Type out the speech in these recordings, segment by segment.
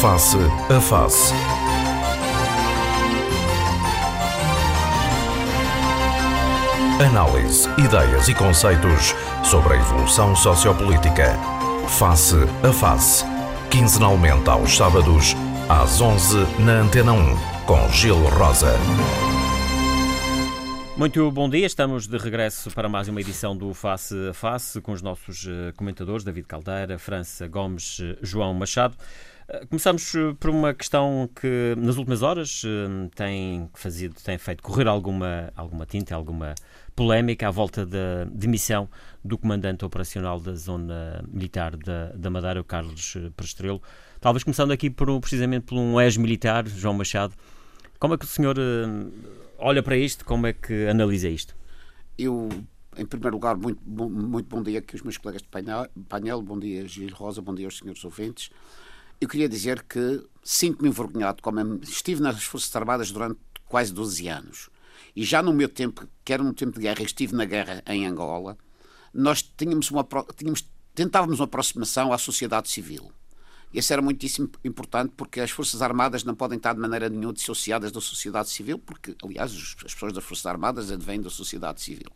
Face a Face. Análise, ideias e conceitos sobre a evolução sociopolítica. Face a Face. Quinzenalmente aos sábados, às 11 na Antena 1, com Gil Rosa. Muito bom dia, estamos de regresso para mais uma edição do Face a Face com os nossos eh, comentadores David Caldeira, França Gomes, eh, João Machado. Eh, começamos por uma questão que nas últimas horas tem, fazido, tem feito correr alguma, alguma tinta, alguma polémica à volta da demissão do comandante operacional da zona militar da, da Madeira, o Carlos Prestrelo. Talvez começando aqui por, precisamente por um ex-militar, João Machado. Como é que o senhor olha para isto, como é que analisa isto? Eu, em primeiro lugar, muito, muito bom dia aqui aos meus colegas de painel, bom dia Gil Rosa, bom dia aos senhores ouvintes. Eu queria dizer que sinto-me envergonhado, como estive nas Forças Armadas durante quase 12 anos, e já no meu tempo, que era no tempo de guerra, estive na guerra em Angola, nós tínhamos uma, tínhamos, tentávamos uma aproximação à sociedade civil. Isso era muitíssimo importante porque as Forças Armadas não podem estar de maneira nenhuma dissociadas da sociedade civil, porque, aliás, as pessoas das Forças Armadas advêm da sociedade civil.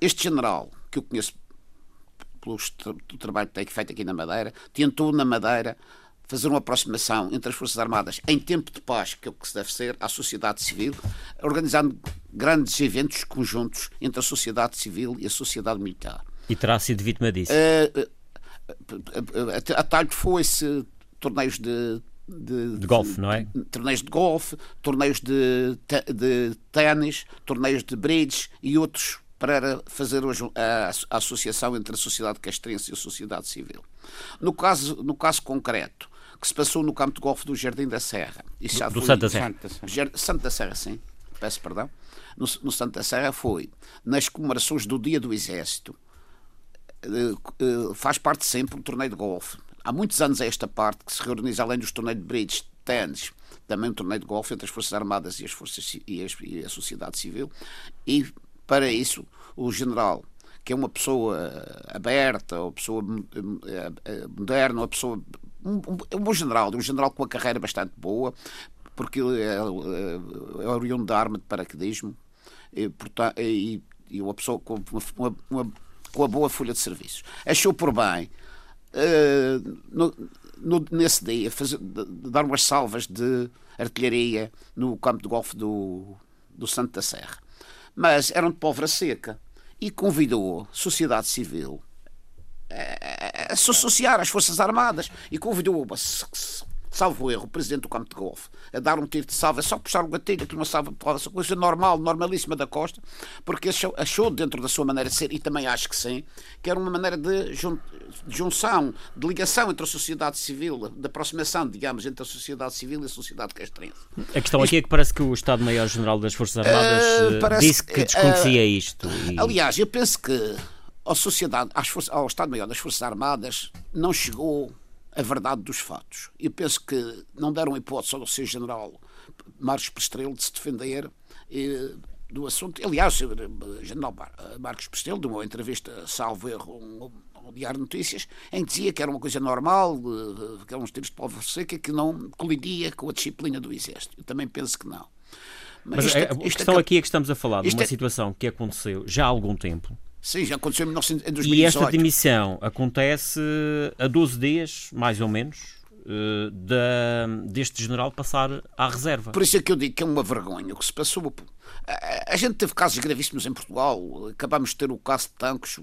Este general, que eu conheço pelo trabalho que tem feito aqui na Madeira, tentou na Madeira fazer uma aproximação entre as Forças Armadas em tempo de paz, que é o que se deve ser, à sociedade civil, organizando grandes eventos conjuntos entre a sociedade civil e a sociedade militar. E terá sido vítima disso? Uh, a talho foi-se torneios de de, de golfe, não é? Torneios de golfe, torneios de, de ténis, torneios de bridge e outros para fazer a, a, associação entre a sociedade castrense e a sociedade civil. No caso, no caso concreto, que se passou no campo de golfe do Jardim da Serra. Isso já do, foi, Santa Serra. Santa Serra, sim. Peço perdão. No, no Santa Serra foi nas comemorações do Dia do Exército eh, eh, faz parte sempre do torneio de golfe. Há muitos anos a esta parte que se reorganiza além dos torneios de bridge, ténis, também um torneio de golfe entre as Forças Armadas e, as forças, e, as, e a sociedade civil. E para isso o general que é uma pessoa aberta, uma pessoa eh, moderna, uma pessoa. Um, um, bom general, um general com uma carreira bastante boa, porque é, é, é oriundo da arma de paraquedismo e, portanto, e, e uma pessoa com uma, uma, com boa folha de serviços. Achou por bem, uh, no, no, nesse dia, fazer, dar umas salvas de artilharia no campo de golfe do, do Santo da Serra. Mas eram de pólvora seca. E convidou sociedade civil a, a se associar às Forças Armadas. E convidou salvo erro, o presidente do campo de golfe, a dar um tiro de salva, só puxar o gatilho, aquilo uma salva essa coisa normal, normalíssima da Costa, porque achou, achou, dentro da sua maneira de ser, e também acho que sim, que era uma maneira de, jun, de junção, de ligação entre a sociedade civil, de aproximação, digamos, entre a sociedade civil e a sociedade castrense. A questão isto, aqui é que parece que o Estado-Maior-General das Forças Armadas uh, parece, disse que desconhecia uh, isto. E... Aliás, eu penso que a sociedade, ao Estado-Maior das Forças Armadas não chegou a verdade dos fatos. Eu penso que não deram hipótese ao seu general Marcos Pestrelo de se defender eh, do assunto. Aliás, o general Marcos Pestrelo deu uma entrevista, salvo erro, ao Diário de Notícias, em que dizia que era uma coisa normal, eh, que eram uns tiros de pólvora seca, que não colidia com a disciplina do Exército. Eu também penso que não. Mas, Mas isto, a, a questão aqui é que estamos a falar de uma é... situação que aconteceu já há algum tempo, Sim, já aconteceu em 2018. E esta demissão acontece a 12 dias, mais ou menos, eh, da, deste general passar à reserva. Por isso é que eu digo que é uma vergonha o que se passou. A, a gente teve casos gravíssimos em Portugal. Acabamos de ter o caso de Tancos,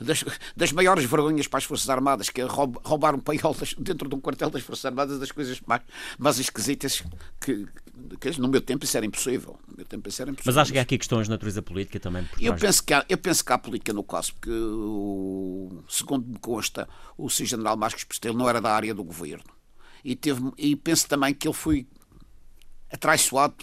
das, das, maiores vergonhas para as Forças Armadas, que é roubar um paiol dentro de um quartel das Forças Armadas, das coisas mais, mais esquisitas que, que, no meu tempo isso era impossível. No meu tempo isso era impossível. Mas acho que há aqui questões de natureza política também. Eu penso, que há, eu penso que há política no caso, porque, o, segundo me consta, o Sr. General Marcos Pestelo não era da área do governo. E, teve, e penso também que ele foi atraiçoado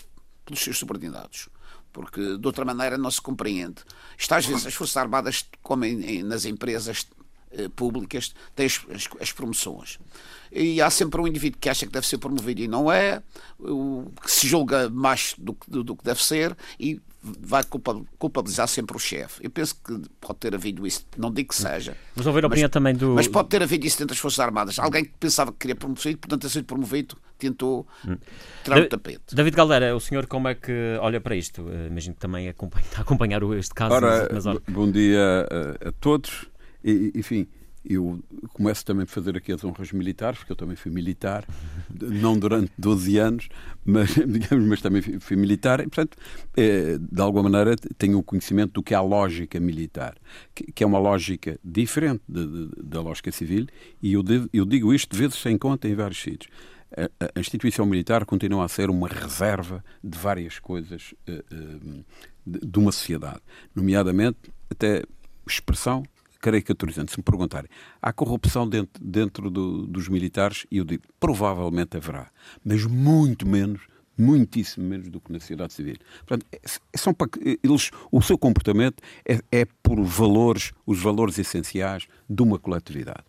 pelos seus subordinados porque de outra maneira não se compreende. Está às vezes as Forças Armadas, como em, em, nas empresas eh, públicas, têm as, as, as, promoções. E há sempre um indivíduo que acha que deve ser promovido e não é, o, que se julga mais do, do, do que deve ser e vai culpabilizar sempre o chefe. Eu penso que pode ter havido isso, não digo que seja. Mas ouvir a opinião também do. Mas pode ter havido isso dentro das Forças Armadas. Alguém que pensava que queria promover, portanto, ter sido promovido, tentou hum. tirar o tapete. David Galdeira, o senhor como é que olha para isto? Uh, imagino que também acompanha, está a acompanhar este caso. Ora, bom dia a, a todos. E, enfim, eu começo também a fazer aqui as honras militares, porque eu também fui militar, não durante 12 anos, mas, digamos, mas também fui militar, e, portanto, é, de alguma maneira, tenho o conhecimento do que é a lógica militar, que, que é uma lógica diferente de, de, da lógica civil, e eu, devo, eu digo isto de vezes sem conta em vários sítios. A, instituição militar continua a ser uma reserva de várias coisas uh, uh, de, uma sociedade, nomeadamente até expressão caricaturizando, se me perguntarem, há corrupção dentro, dentro do, dos militares? E eu digo, provavelmente haverá, mas muito menos muitíssimo menos do que na sociedade civil. Portanto, é, é são para, eles, o seu comportamento é, é, por valores, os valores essenciais de uma coletividade.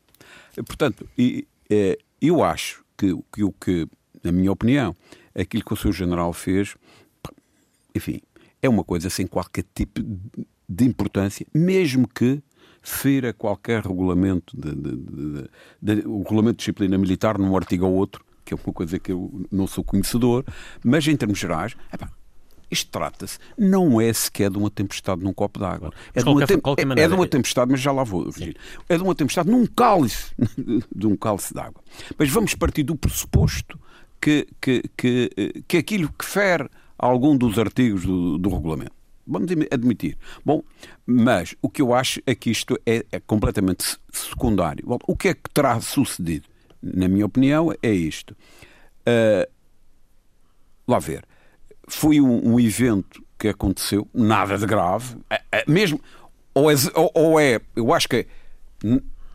Portanto, e, é, eu acho que, o que, na minha opinião, aquilo que o seu general fez, enfim, é uma coisa sem qualquer tipo de importância, mesmo que fira qualquer regulamento, de, de, de, de, o regulamento de disciplina militar num artigo ou outro, que é uma coisa que eu não sou conhecedor, mas em termos gerais, epá, isto trata-se, não é sequer de uma tempestade num copo d'água. É, de uma, tem, é, é de uma tempestade, mas já lá vou, Virgílio. É de uma tempestade num cálice, de um cálice d'água. Mas vamos partir do pressuposto que, que, que, que aquilo que fere algum dos artigos do, do regulamento Vamos admitir. Bom, mas o que eu acho é que isto é, é completamente secundário. Bom, o que é que terá sucedido? Na minha opinião, é isto. Uh, lá ver. Foi um, um, evento que aconteceu, nada de grave, é, é, mesmo. Ou é, ou, é, eu acho que é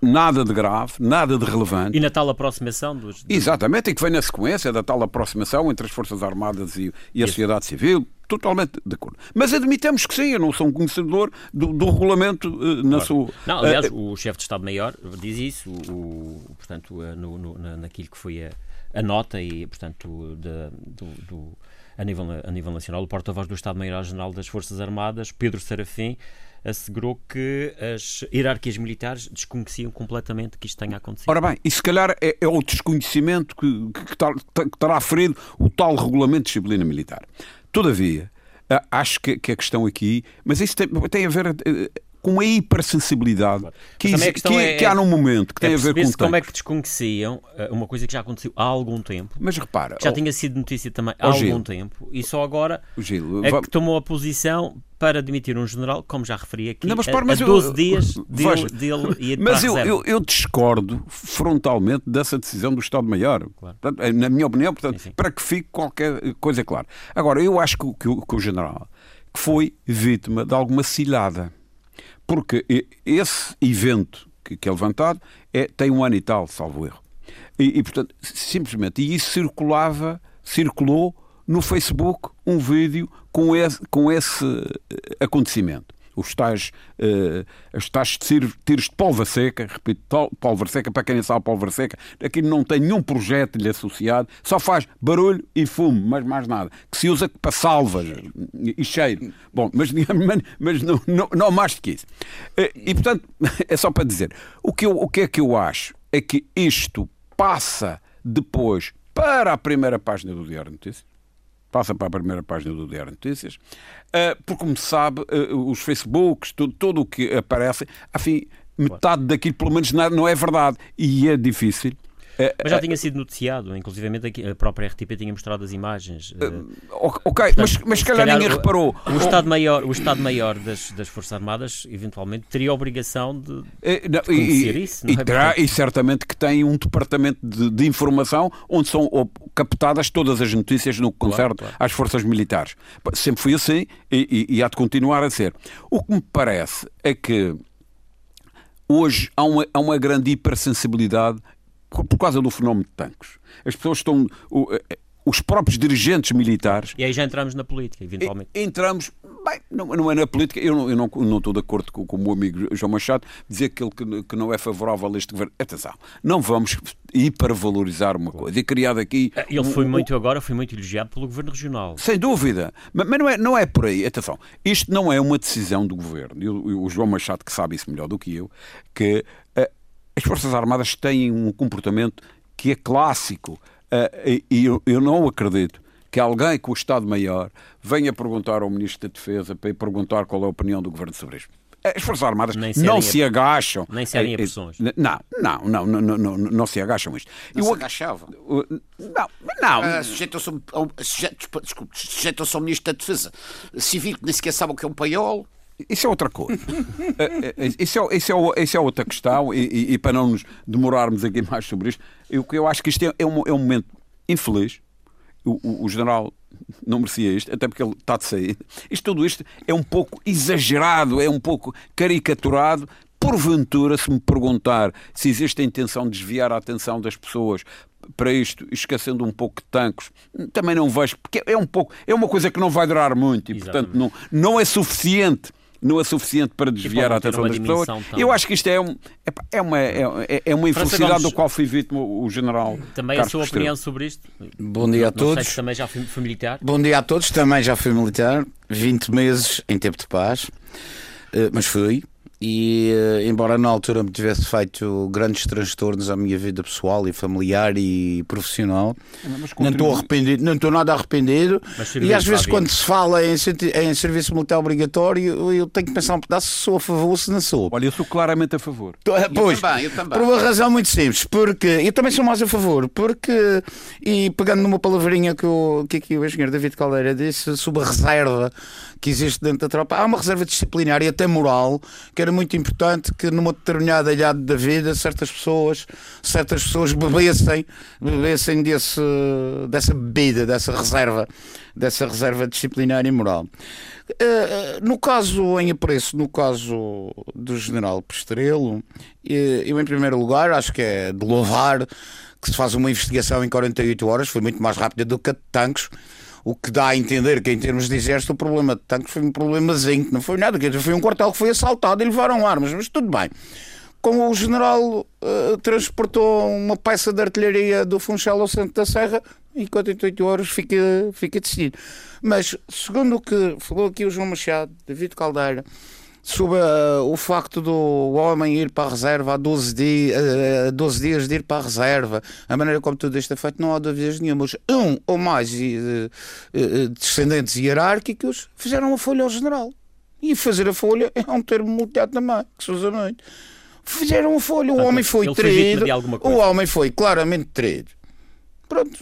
nada de grave, nada de relevante. E na tal aproximação dos. Exatamente, e que vem na sequência da tal aproximação entre as Forças Armadas e, e a sociedade civil, totalmente de acordo. Mas admitamos que sim, eu não sou um conhecedor do, do regulamento uh, na claro. sua. Não, aliás, uh, o chefe de Estado-Maior diz isso, o, portanto, uh, no, no, naquilo que foi a, a nota e, portanto, de, do, do, a, nível, a nível nacional, o porta-voz do Estado-Maior-General das Forças Armadas, Pedro Serafim, assegurou que as hierarquias militares desconheciam completamente que isto tenha acontecido. Ora bem, e se calhar é, é o desconhecimento que, que, que, terá ferido o tal regulamento de disciplina militar. Todavia, acho que, que a questão aqui, mas isso tem, tem a ver eh, com a hipersensibilidade que, isso, que, é, que, há num momento que é tem a ver com como é que desconheciam eh, uma coisa que já aconteceu há algum tempo. Mas repara, já oh, tinha sido notícia também há oh, algum Gil, tempo e só agora Gil, é que tomou a posição para demitir um general, como já referi aqui, não, mas, para, mas a, 12 eu, dias dele, dele ir Mas eu, eu, eu, discordo frontalmente dessa decisão do Estado-Maior. Claro. Na minha opinião, portanto, para que fique qualquer coisa clara. Agora, eu acho que, que, que o general foi vítima de alguma cilada porque esse evento que, é levantado é, tem um ano e tal, salvo erro. E, e, portanto, simplesmente, e isso circulava, circulou no Facebook um vídeo com esse, com esse eh, acontecimento os tais, uh, os tais tiros, de pólvora seca, repito, pólvora seca, para quem não sabe pólvora seca, aqui não tem nenhum projétil associado, só faz barulho e fumo, mas mais nada, que se usa para salvas e cheiro. Bom, mas, mas não, não, não mais do que isso. Uh, e portanto, é só para dizer, o que, eu, o que é que eu acho é que isto passa depois para a primeira página do Diário de Notícias, passa para a primeira página do Diário Notícias, uh, porque, como se sabe, uh, os Facebooks, tudo, tudo o que aparece, afim, metade daquilo, pelo menos, não é verdade. E é difícil mas já é, tinha sido noticiado, inclusive a própria RTP tinha mostrado as imagens. Eh, ok, Portanto, mas, mas se calhar, ninguém reparou. O Estado-Maior Estado -Maior das, das Forças Armadas, eventualmente, teria a obrigação de, é, não, de conhecer e, isso. Não e, é? terá, e certamente que tem um departamento de, de, informação onde são captadas todas as notícias no que concerne claro, claro. às forças militares. Sempre foi assim e, e, e há de continuar a ser. O que me parece é que hoje há uma, há uma grande hipersensibilidade por causa do fenómeno de tanques. As pessoas estão. Eh, os próprios dirigentes militares. E aí já entramos na política, eventualmente. Entramos, Bem, não, não é na política, eu não, eu não, não estou de acordo com, com o meu amigo João Machado, dizer que ele que, que não é favorável a este governo. Atenção, não vamos hipervalorizar uma coisa. E criado aqui. Ah, ele foi muito agora, foi muito elogiado pelo governo regional. Sem dúvida. Mas, mas, não, é, não é por aí. Atenção, isto não é uma decisão do governo. E o, o João Machado, que sabe isso melhor do que eu, que as Forças Armadas têm um comportamento que é clássico. Uh, e eu, eu não acredito que alguém com o Estado-Maior venha perguntar ao Ministro da Defesa para perguntar qual é a opinião do Governo sobre isto. As Forças Armadas não se agacham. Nem cedem a pressões. Não, não, não, não, não, não, não se agacham isto. Não Eu, se agachava. Não, não. Uh, Sujeitam-se ao Ministro da Defesa Civil, que nem sequer sabe o que é um paiol. Isso é outra coisa. isso, é, isso, é, isso é outra questão e, e, e, para não nos demorarmos aqui mais sobre isto, eu, eu acho que isto é, é, um, é um momento infeliz o, o, o, general não merecia isto, até porque ele está de sair. Isto, tudo isto é um pouco exagerado, é um pouco caricaturado. Porventura, se me perguntar se existe a intenção de desviar a atenção das pessoas para isto, esquecendo um pouco de tanques, também não vejo, porque é um pouco, é uma coisa que não vai durar muito e, Exatamente. portanto, não, não é suficiente não é suficiente para desviar a atenção das pessoas. Tão... Eu acho que isto é, um, é, uma, é, é uma infelicidade Gomes, do qual foi vítima o general. Também Carlos a sua opinião sobre isto? Bom dia a todos. também já fui, fui militar. Bom dia a todos, também já fui militar. 20 meses em tempo de paz, eh, mas fui e eh, embora na altura me tivesse feito grandes transtornos à minha vida pessoal e familiar e profissional, não estou arrependido, não estou nada arrependido. E às vezes quando se fala em, em, serviço militar obrigatório, eu tenho que pensar um pedaço se sou a favor ou se não sou. Olha, eu sou claramente a favor. Pois, eu também, eu também. por uma razão muito simples, porque eu também sou mais a favor, porque e pegando numa palavrinha que, o, que aqui o engenheiro David Caldeira disse sobre a reserva que existe dentro da tropa, há uma reserva disciplinar e até moral que era muito importante que numa determinada idade da vida certas pessoas, certas pessoas bebessem, bebessem desse, dessa bebida, dessa reserva, dessa reserva disciplinar e moral. Uh, no caso em apreço, no caso do general Pestrelo, eh, eu em primeiro lugar acho que é de louvar que se faz uma investigação em 48 horas, foi muito mais rápida do que a de tanques o que dá a entender que, em termos de exército, o problema de tanques foi um problemazinho, que não foi nada, dizer, foi um quartel que foi assaltado e levaram armas, mas tudo bem. Como o general uh, transportou uma peça de artilharia do Funchal ao centro da Serra, em 48 horas fica, fica decidido. Mas, segundo o que falou aqui o João Machado, David Caldeira, sobre uh, o facto do homem ir para a reserva há 12, di uh, 12 dias de ir para a reserva, a maneira como tudo isto é feito, não há dúvidas nenhumas. Um ou mais uh, descendentes hierárquicos fizeram a folha ao general. E fazer a folha é um termo militar também, que se usa muito. Fizeram a folha, o homem foi traído, o homem foi claramente traído. Pronto,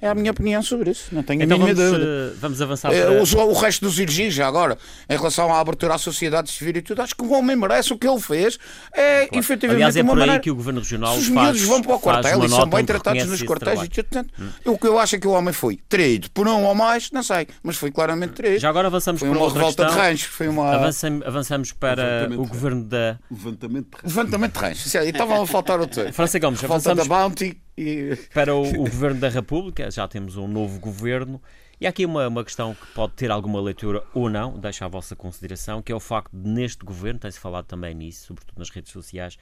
é a minha opinião sobre isso. Não tenho então a mínima vamos, dúvida. Eh, vamos avançar é, para... o, o resto dos elogios, já agora, em relação à abertura à sociedade civil e tudo, acho que o homem merece o que ele fez. É claro. efetivamente Aliás, é uma por aí maneira... que o Governo Regional Se os miúdos vão para o quartel e são bem tratados nos quartéis e tudo, portanto, hum. o que eu acho é que o homem foi traído por um ou mais, não sei, mas foi claramente traído. Já agora avançamos foi para uma outra revolta questão. de ranchos. Foi uma... Avançamos, avançamos para o Governo da... Levantamento de ranchos. Levantamento de ranchos. Estavam a faltar outro. França Gomes, Falta da Bounty e... Para o, o, Governo da República, já temos um novo governo. E há aqui uma, uma questão que pode ter alguma leitura ou não, deixa à vossa consideração, que é o facto de neste governo, tem-se falado também nisso, sobretudo nas redes sociais,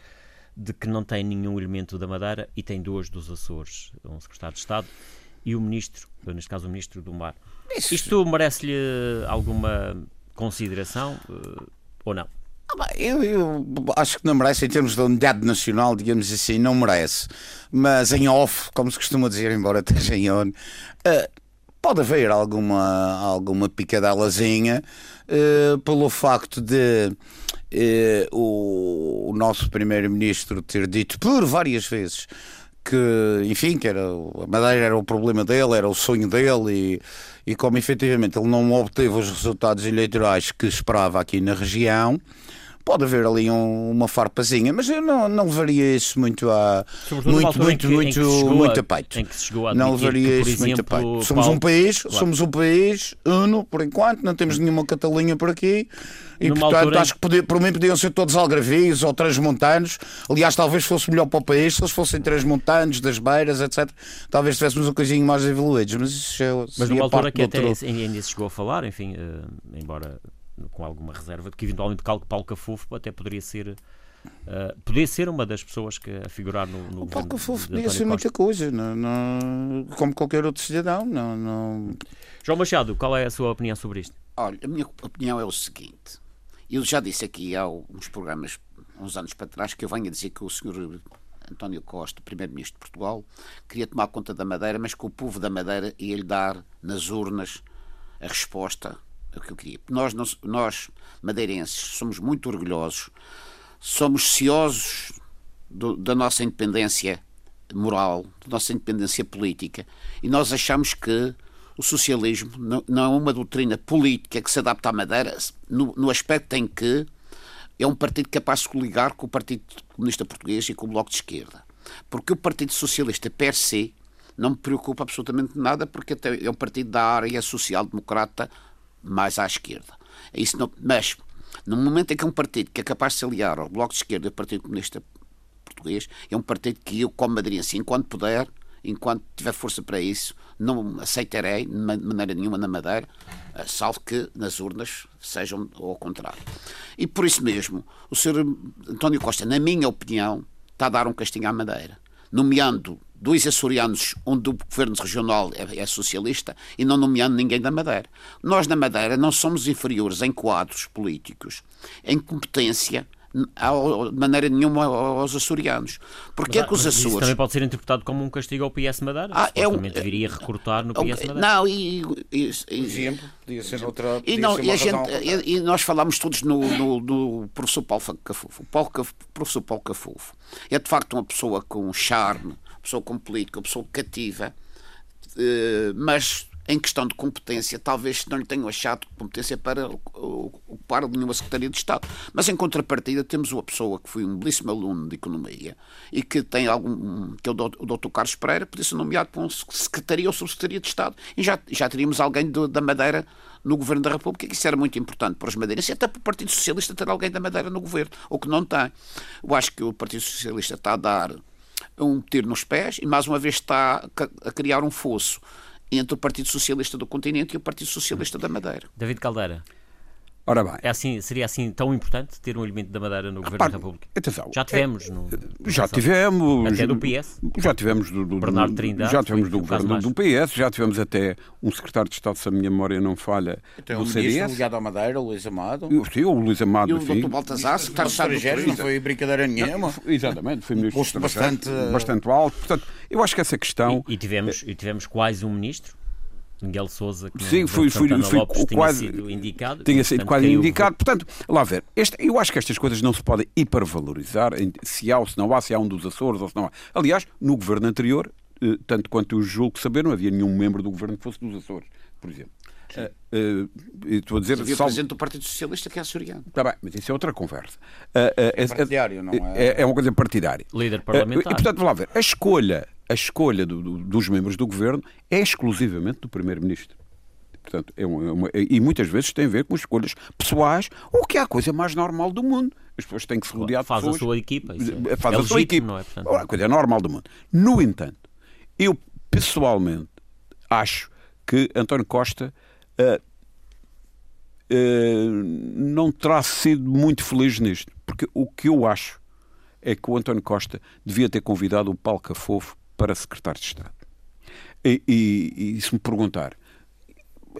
de que não tem nenhum elemento da Madeira e tem dois dos Açores, um secretário de Estado e o ministro, neste caso o ministro do Mar. Isso. Isto merece-lhe alguma consideração uh, ou não? Ah, eu, eu, acho que não merece, em termos de unidade nacional, digamos assim, não merece. Mas em off, como se costuma dizer, embora esteja em on, uh, pode haver alguma, alguma picadelazinha uh, pelo facto de uh, o, o nosso Primeiro-Ministro ter dito por várias vezes que, enfim, que era, a Madeira era o problema dele, era o sonho dele e, e como efetivamente ele não obteve os resultados eleitorais que esperava aqui na região pode haver ali um, uma farpazinha, mas eu não, não levaria isso muito a muito, muito, que, muito, muito a, a peito. A não levaria isso muito a peito. Somos Paulo, um país, claro. somos um país uno, por enquanto, não temos nenhuma Catalunha por aqui. E Numa portanto acho que podia, por mim podiam ser todos algarvios ou transmontanos. Aliás, talvez fosse melhor para o país se eles fossem transmontanos, das beiras, etc. Talvez tivéssemos um coisinho mais evoluídos. Mas isso é, Mas numa altura que até ainda se chegou a falar, enfim, uh, embora com alguma reserva, de que eventualmente Paulo Cafufo até poderia ser. Uh, podia ser uma das pessoas que a figurar no, no o Paulo Cafufo podia ser muita coisa, não, não, como qualquer outro cidadão. Não, não... João Machado, qual é a sua opinião sobre isto? Olha, a minha opinião é o seguinte: eu já disse aqui há uns programas, uns anos para trás, que eu venho a dizer que o senhor António Costa, primeiro-ministro de Portugal, queria tomar conta da Madeira, mas que o povo da Madeira ia lhe dar nas urnas a resposta que eu queria. Nós, nós, madeirenses, somos muito orgulhosos, somos ciosos do, da nossa independência moral, da nossa independência política, e nós achamos que o socialismo não, não é uma doutrina política que se adapta à Madeira no, no aspecto em que é um partido capaz de coligar com o Partido Comunista Português e com o Bloco de Esquerda. Porque o Partido Socialista, per se, não me preocupa absolutamente nada, porque é um partido da área social-democrata mais à esquerda. É isso não, mas, no momento em que um partido que é capaz de se aliar ao Bloco de Esquerda e ao Partido Comunista Português, é um partido que eu, como madeirense, enquanto puder, enquanto tiver força para isso, não aceitarei de maneira nenhuma na Madeira, eh, salvo que nas urnas sejam ao contrário. E por isso mesmo, o Sr. António Costa, na minha opinião, está a dar um castinho à Madeira, nomeando dois açorianos onde o governo regional é, é, socialista e não nomeando ninguém da Madeira. Nós, na Madeira, não somos inferiores em quadros políticos, em competência, de maneira nenhuma aos açorianos. Porque mas, é que os Açores. Isso também pode ser interpretado como um castigo ao PS Madeira. Ah, é um... deveria recortar no PS Madeira. Não, e. e, e exemplo, podia ser outra. E, não, e, a gente, e, e, nós falámos todos no, no, no professor Paulo Cafufo. O Paulo, professor Paulo Cafufo é de facto uma pessoa com charme pessoa como política, pessoa cativa, eh, mas em questão de competência, talvez não lhe tenham achado competência para ocupar nenhuma Secretaria de Estado. Mas em contrapartida temos uma pessoa que foi um belíssimo aluno de Economia e que tem algum. que é o Dr. Carlos Pereira, podia ser nomeado para uma Secretaria ou Subsecretaria de Estado. E já, já teríamos alguém do, da Madeira no Governo da República, que isso era muito importante para os madeirenses, e até para o Partido Socialista ter alguém da Madeira no Governo, ou que não tem. Eu acho que o Partido Socialista está a dar um tiro nos pés e mais uma vez está a criar um fosso entre o Partido Socialista do Continente e o Partido Socialista da Madeira. David Caldeira. Ora bem. É assim, seria assim tão importante ter um elemento da Madeira no Governo da República? Atenção. Já tivemos. É, no, já tivemos. Até do PS. Já tivemos do, do Bernardo Trindade. Já tivemos do Governo do PS, já tivemos até um secretário de Estado, se a minha memória não falha, do um CDS. ligado à Madeira, o Luís Amado. Sim, o Luís Amado. E o Dr. Baltazar, secretário de Estado estrangeiro, não foi brincadeira nenhuma. Exatamente, foi ministro. Um posto bastante, bastante alto. Portanto, eu acho que essa questão. E, e tivemos, e tivemos quase um ministro Miguel Souza, que Sim, foi, foi, foi Lopes quase, tinha sido indicado. Tinha sido quase indicado. Portanto, lá ver, este, eu acho que estas coisas não se podem hipervalorizar, se há ou se não há, se há um dos Açores ou se não há. Aliás, no governo anterior, eh, tanto quanto eu julgo saber, não havia nenhum membro do governo que fosse dos Açores, por exemplo. Uh, uh, estou a dizer, havia salvo... presidente do Partido Socialista que é açoriano. Está bem, mas isso é outra conversa. Uh, é partidário, não é? é? É uma coisa partidária. Líder parlamentar. e, portanto, vamos lá ver, a escolha, a escolha do, do, dos membros do governo é exclusivamente do primeiro-ministro. Portanto, é uma, é uma, e muitas vezes tem a ver com escolhas pessoais, o que é a coisa mais normal do mundo. As pessoas têm que se rodear faz de pessoas. Faz a sua equipa. É, faz é a sua equipa. Não é? Portanto, a coisa é normal do mundo. No entanto, eu pessoalmente acho que António Costa uh, uh, não terá sido muito feliz nisto. Porque o que eu acho é que o António Costa devia ter convidado o Paulo Cafofo para secretário de Estado. E, e, e se me perguntar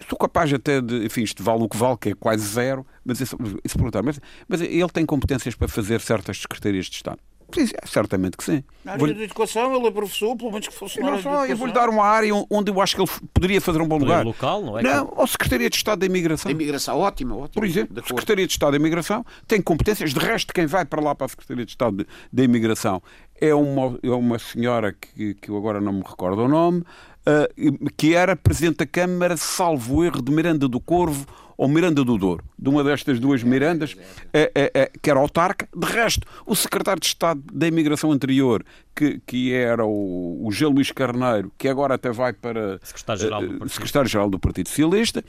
sou capaz até de, enfim, isto vale o que vale, que é quase zero, mas isso perguntar, mas, mas ele tem competências para fazer certas secretarias de Estado? Sim, certamente que sim. Na área da educação, ele é professor, pelo menos que fosse não só, Eu vou-lhe dar uma área onde eu acho que ele poderia fazer um bom lugar. local, não é? Não, ou Secretaria de Estado da Imigração. A imigração, ótimo, ótimo. Por exemplo, Secretaria de Estado da Imigração tem competências, de resto, quem vai para lá para a Secretaria de Estado da Imigração é uma, é uma senhora que, que eu agora não me recordo o nome, uh, que era Presidente da Câmara, salvo erro, de Miranda do Corvo ao Miranda do Douro, de uma destas duas Mirandas, é, é, é, que era autarca. De resto, o secretário de Estado da Imigração anterior, que, que era o, o G. Luís Carneiro, que agora até vai para secretário-geral do, uh, secretário do Partido Socialista,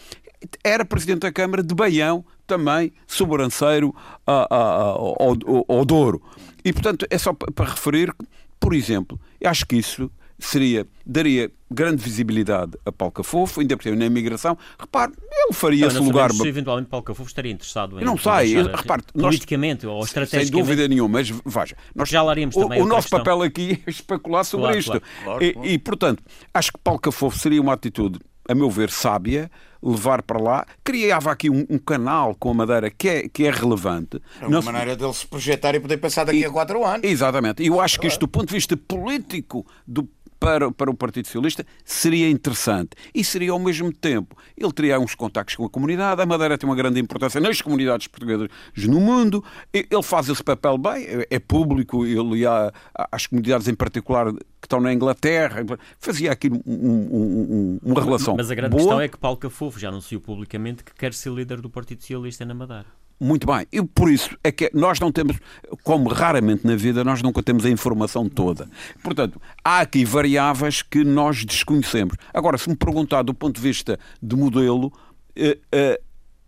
era presidente da Câmara de Baião, também sobranceiro a, a, a, ao, ao Douro. E, portanto, é só para referir, por exemplo, acho que isso seria, daria grande visibilidade a Paulo Cafofo, ainda por cima na imigração. Repare, ele faria esse lugar. Se eventualmente Paulo Cafofo estaria interessado em. Não sei, repare, politicamente nós, ou estrategicamente. Sem dúvida nenhuma, mas veja, nós, já laremos o, também. O nosso questão. papel aqui é especular sobre claro, isto. Claro, claro, e, e, portanto, acho que Paulo Cafofo seria uma atitude, a meu ver, sábia levar para lá, criava aqui um, um, canal com a Madeira que é, que é relevante. É uma Não maneira dele se projetar e poder passar daqui e, a quatro anos. Exatamente. E eu acho que isto, do ponto de vista político do para, para o Partido Socialista seria interessante. E seria ao mesmo tempo, ele teria uns contactos com a comunidade, a Madeira tem uma grande importância nas comunidades portuguesas no mundo, ele faz esse papel bem, é, é público, ele ia às comunidades em particular que estão na Inglaterra, fazia aqui um, um, um, uma relação Mas a grande boa. questão é que Paulo Cafofo já anunciou publicamente que quer ser líder do Partido Socialista na Madeira. Muito bem. E por isso é que nós não temos, como raramente na vida, nós nunca temos a informação toda. Portanto, há aqui variáveis que nós desconhecemos. Agora, se me perguntar do ponto de vista de modelo, eh, eh,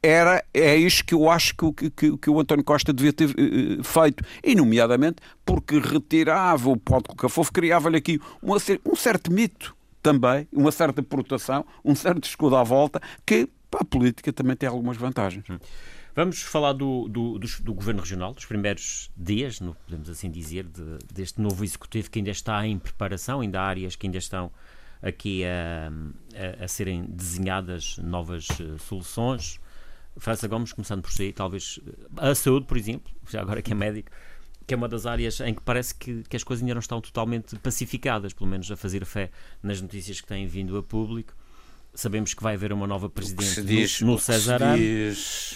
era, é isto que eu acho que, que, que o António Costa devia ter eh, feito. E, nomeadamente, porque retirava o pó de cafofo, criava-lhe aqui um, um certo mito também, uma certa proteção, um certo escudo à volta, que para a política também tem algumas vantagens. Hum. Vamos falar do, do, do, do, Governo Regional, dos primeiros dias, no, podemos assim dizer, de, deste novo Executivo que ainda está em preparação, ainda há áreas que ainda estão aqui a, a, a serem desenhadas novas uh, soluções. França Gomes, começando por si, talvez a saúde, por exemplo, já agora que é médico, que é uma das áreas em que parece que, que as coisas ainda não estão totalmente pacificadas, pelo menos a fazer fé nas notícias que têm vindo a público. Sabemos que vai haver uma nova presidente diz, no, no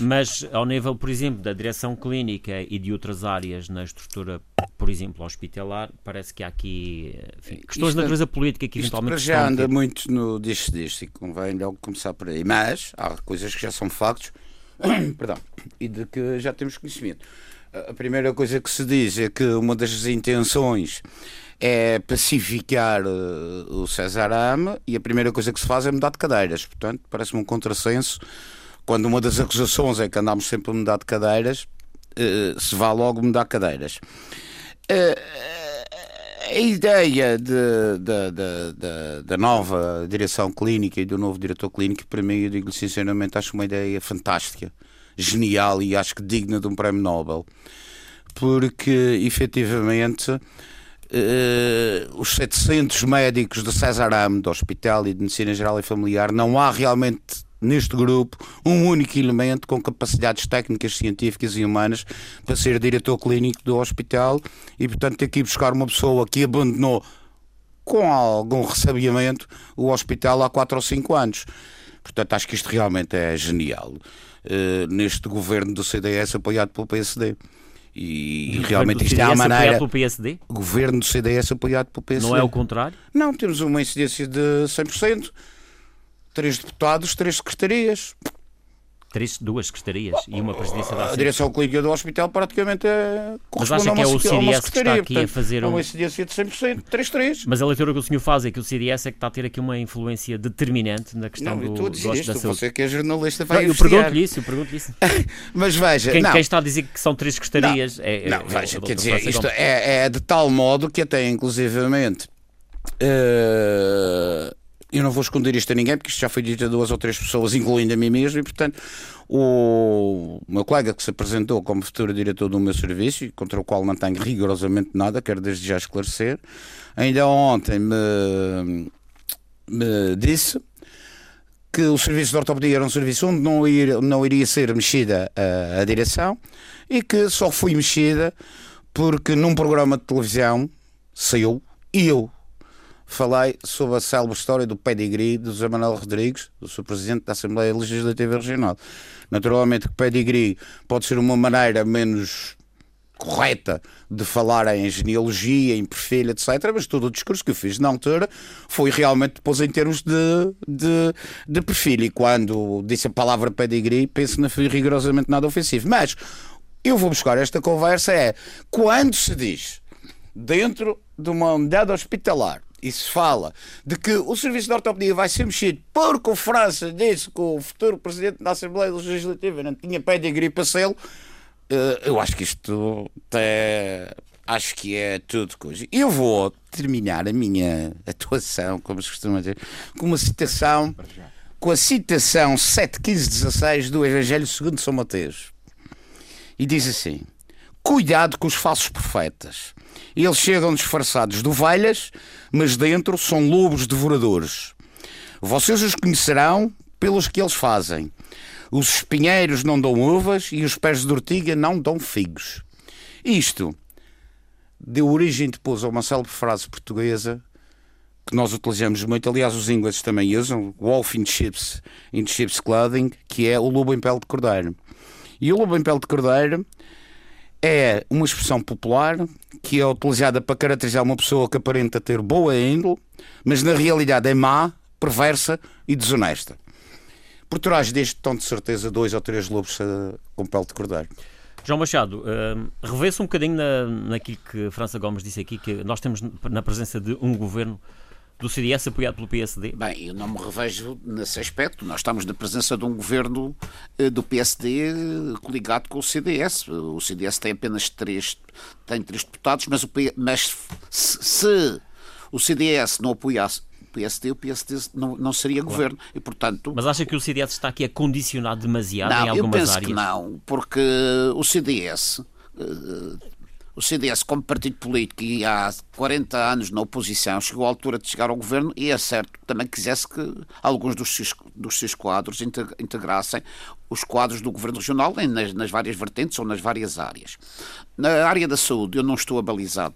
mas ao nível, por exemplo, da direção clínica e de outras áreas na estrutura, por exemplo, hospitalar, parece que há aqui enfim, questões de natureza política que eventualmente. Isto já anda muito no disto e convém logo começar por aí. Mas há coisas que já são factos perdão, e de que já temos conhecimento. A primeira coisa que se diz é que uma das intenções é pacificar uh, o César Ama e a primeira coisa que se faz é mudar de cadeiras. Portanto, parece-me um contrassenso quando uma das acusações é que andamos sempre a mudar de cadeiras, uh, se vá logo mudar cadeiras. Uh, a ideia de, de, de, da nova direção clínica e do novo diretor clínico, para mim, eu digo-lhe sinceramente, acho uma ideia fantástica, genial e acho que digna de um prémio Nobel, porque efetivamente uh, os 700 médicos do César Ame, do Hospital e de Medicina Geral e Familiar, não há realmente neste grupo um único elemento com capacidades técnicas, científicas e humanas para ser diretor clínico do hospital e, portanto, ter que ir buscar uma pessoa que abandonou com algum ressabiamento o hospital há 4 ou 5 anos. Portanto, acho que isto realmente é genial. Uh, neste governo do CDS apoiado pelo PSD. E, e realmente isto é a maneira. Pelo PSD? Governo do CDS apoiado pelo PSD. Não é o contrário? Não, temos uma incidência de 100%. Três deputados, três secretarias. Três, duas secretarias e uma presidência da A direção clínica do hospital praticamente é. Mas acha que é o CDS que está aqui a fazer um. Uma incidência de 100%, 3-3. Mas a leitura que o senhor faz é que o CDS é que está a ter aqui uma influência determinante na questão não, do, estou a dizer isto. Você que é jornalista vai não, Eu pergunto-lhe isso, eu pergunto isso. Mas veja. Quem, não. quem, está a dizer que são três secretarias não, é. Não, é, veja, é, quer dizer, isto é, é, de tal modo que até inclusivamente. Uh, eu não vou esconder isto a ninguém, porque isto já foi dito a duas ou três pessoas, incluindo a mim mesmo, e portanto, o meu colega que se apresentou como futuro diretor do meu serviço, contra o qual não tenho rigorosamente nada, quero desde já esclarecer, ainda ontem me, me disse que o serviço de ortopedia era um serviço onde não, ir, não iria ser mexida a, a direção e que só fui mexida porque num programa de televisão saiu e eu falei sobre a célebre história do pedigree do José Manuel Rodrigues, do seu presidente da Assembleia Legislativa Regional. Naturalmente que pedigree pode ser uma maneira menos correta de falar em genealogia, em perfil, etc. Mas todo o discurso que eu fiz na altura foi realmente depois em termos de, de, de perfil. E quando disse a palavra pedigree, penso não foi rigorosamente nada ofensivo. Mas eu vou buscar esta conversa é quando se diz dentro de uma unidade hospitalar e se fala de que o serviço de ortopedia vai ser mexido porque o França disse que o futuro presidente da Assembleia Legislativa não tinha pé de gripe a selo, eh, eu acho que isto é, acho que é tudo coisa. Eu vou terminar a minha atuação, como se costuma dizer, com uma citação, com a citação 7, 15, 16 do Evangelho segundo São Mateus. E diz assim: Cuidado com os falsos profetas eles chegam disfarçados de ovelhas, mas dentro são lobos devoradores. Vocês os conhecerão pelos que eles fazem. Os espinheiros não dão uvas e os pés de ortiga não dão figos. Isto deu origem depois a uma célebre frase portuguesa que nós utilizamos muito, aliás os ingleses também usam, wolf in sheep's, in sheep's clothing, que é o lobo em pele de cordeiro. E o lobo em pele de cordeiro é uma expressão popular que é utilizada para caracterizar uma pessoa que aparenta ter boa índole, mas na realidade é má, perversa e desonesta. Por trás deste estão de certeza dois ou três lobos com pele de cordeiro. João Machado, uh, revê-se um bocadinho na, naquilo que França Gomes disse aqui, que nós temos na presença de um governo do CDS apoiado pelo PSD? Bem, eu não me revejo nesse aspecto. Nós estamos na presença de um governo eh, do PSD coligado com o CDS. O CDS tem apenas três, tem três deputados, mas, o, mas se, o CDS não apoiasse o PSD, o PSD não, não seria claro. governo. E, portanto, Mas acha que o CDS está aqui a condicionar demasiado não, em algumas eu penso áreas? Que não, porque o CDS o CDS, como partido político e há 40 anos na oposição, chegou à altura de chegar ao governo e é certo que também quisesse que alguns dos seus, dos seus quadros integrassem os quadros do governo regional nas, nas várias vertentes ou nas várias áreas. Na área da saúde, eu não estou abalizado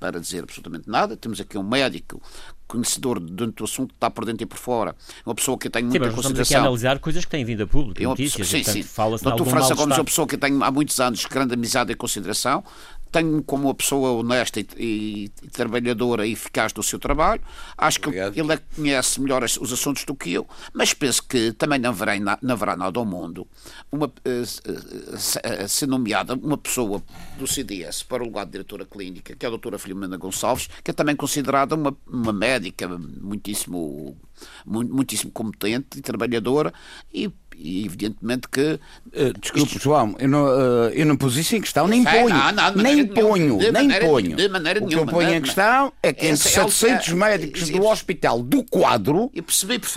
para dizer absolutamente nada. Temos aqui um médico conhecedor dentro do assunto, está por dentro e por fora, uma pessoa que tem muita sim, mas consideração. Estamos aqui a analisar coisas que têm vindo a público, notícias, sim, sim. fala-se Doutor França Gomes é uma pessoa que tem há muitos anos grande amizade e consideração, tenho como uma pessoa honesta e, e, e, trabalhadora e eficaz do seu trabalho. Acho Obrigado. que ele é conhece melhor os assuntos do que eu, mas penso que também não haverá, não haverá nada ao mundo uma, uh, ser nomeada uma pessoa do CDS para o lugar de diretora clínica, que é a doutora Filomena Gonçalves, que é também considerada uma, uma médica muitíssimo, muitíssimo competente e trabalhadora e e evidentemente que. Uh, desculpe, João, eu não, uh, eu não pus isso em questão, nem ponho. Não, não, nem ponho, nem maneira, ponho. De maneira o que eu ponho em questão é que entre 700 é, médicos do hospital do quadro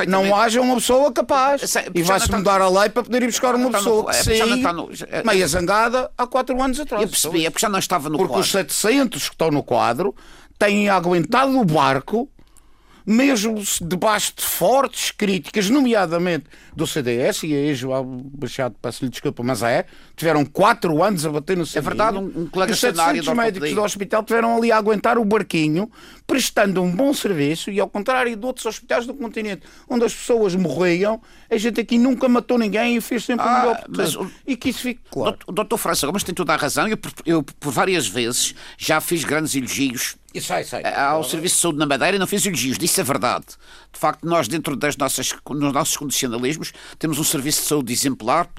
não haja uma pessoa capaz. e vai-se mudar a lei para poder ir buscar uma pessoa que saiu meia zangada há 4 anos atrás. Eu percebi, é porque já não estava no porque quadro. Porque os 700 que estão no quadro têm aguentado o barco mesmo debaixo de fortes críticas, nomeadamente do CDS, e aí João Machado, peço-lhe desculpa, mas é, tiveram quatro anos a bater no CDS. É verdade, um, um colega Os 700 médicos do hospital tiveram ali a aguentar o barquinho, prestando um bom serviço, e ao contrário de outros hospitais do continente, onde as pessoas morriam, a gente aqui nunca matou ninguém e fez sempre ah, o melhor mas, E que isso fique claro. O doutor França Gomes tem toda a razão, eu, eu por várias vezes já fiz grandes elogios Sai, sai. Ao Serviço de Saúde na Madeira não fez elogios, disse a verdade. De facto, nós, dentro das nossas, nos nossos condicionalismos, temos um serviço de saúde exemplar,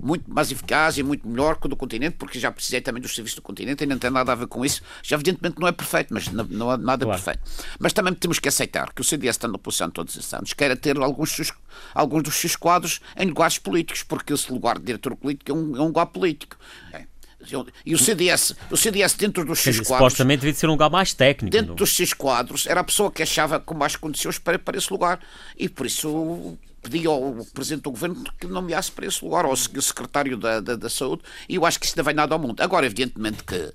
muito mais eficaz e muito melhor que o do continente, porque já precisei também dos serviços do continente e não tem nada a ver com isso. Já, evidentemente, não é perfeito, mas não, não há nada claro. perfeito. Mas também temos que aceitar que o CDS está na posição todos esses anos, queira ter alguns, seus, alguns dos seus quadros em lugares políticos, porque esse lugar de diretor político é um, é um lugar político. É. E o CDS, o CDS dentro dos seus quadros. Supostamente devia ser um lugar mais técnico. Dentro não? dos seus quadros, era a pessoa que achava com mais condições para, para esse lugar. E por isso pedi ao Presidente do Governo que nomeasse para esse lugar, ao Secretário da, da, da Saúde, e eu acho que isso não vem nada ao mundo. Agora, evidentemente que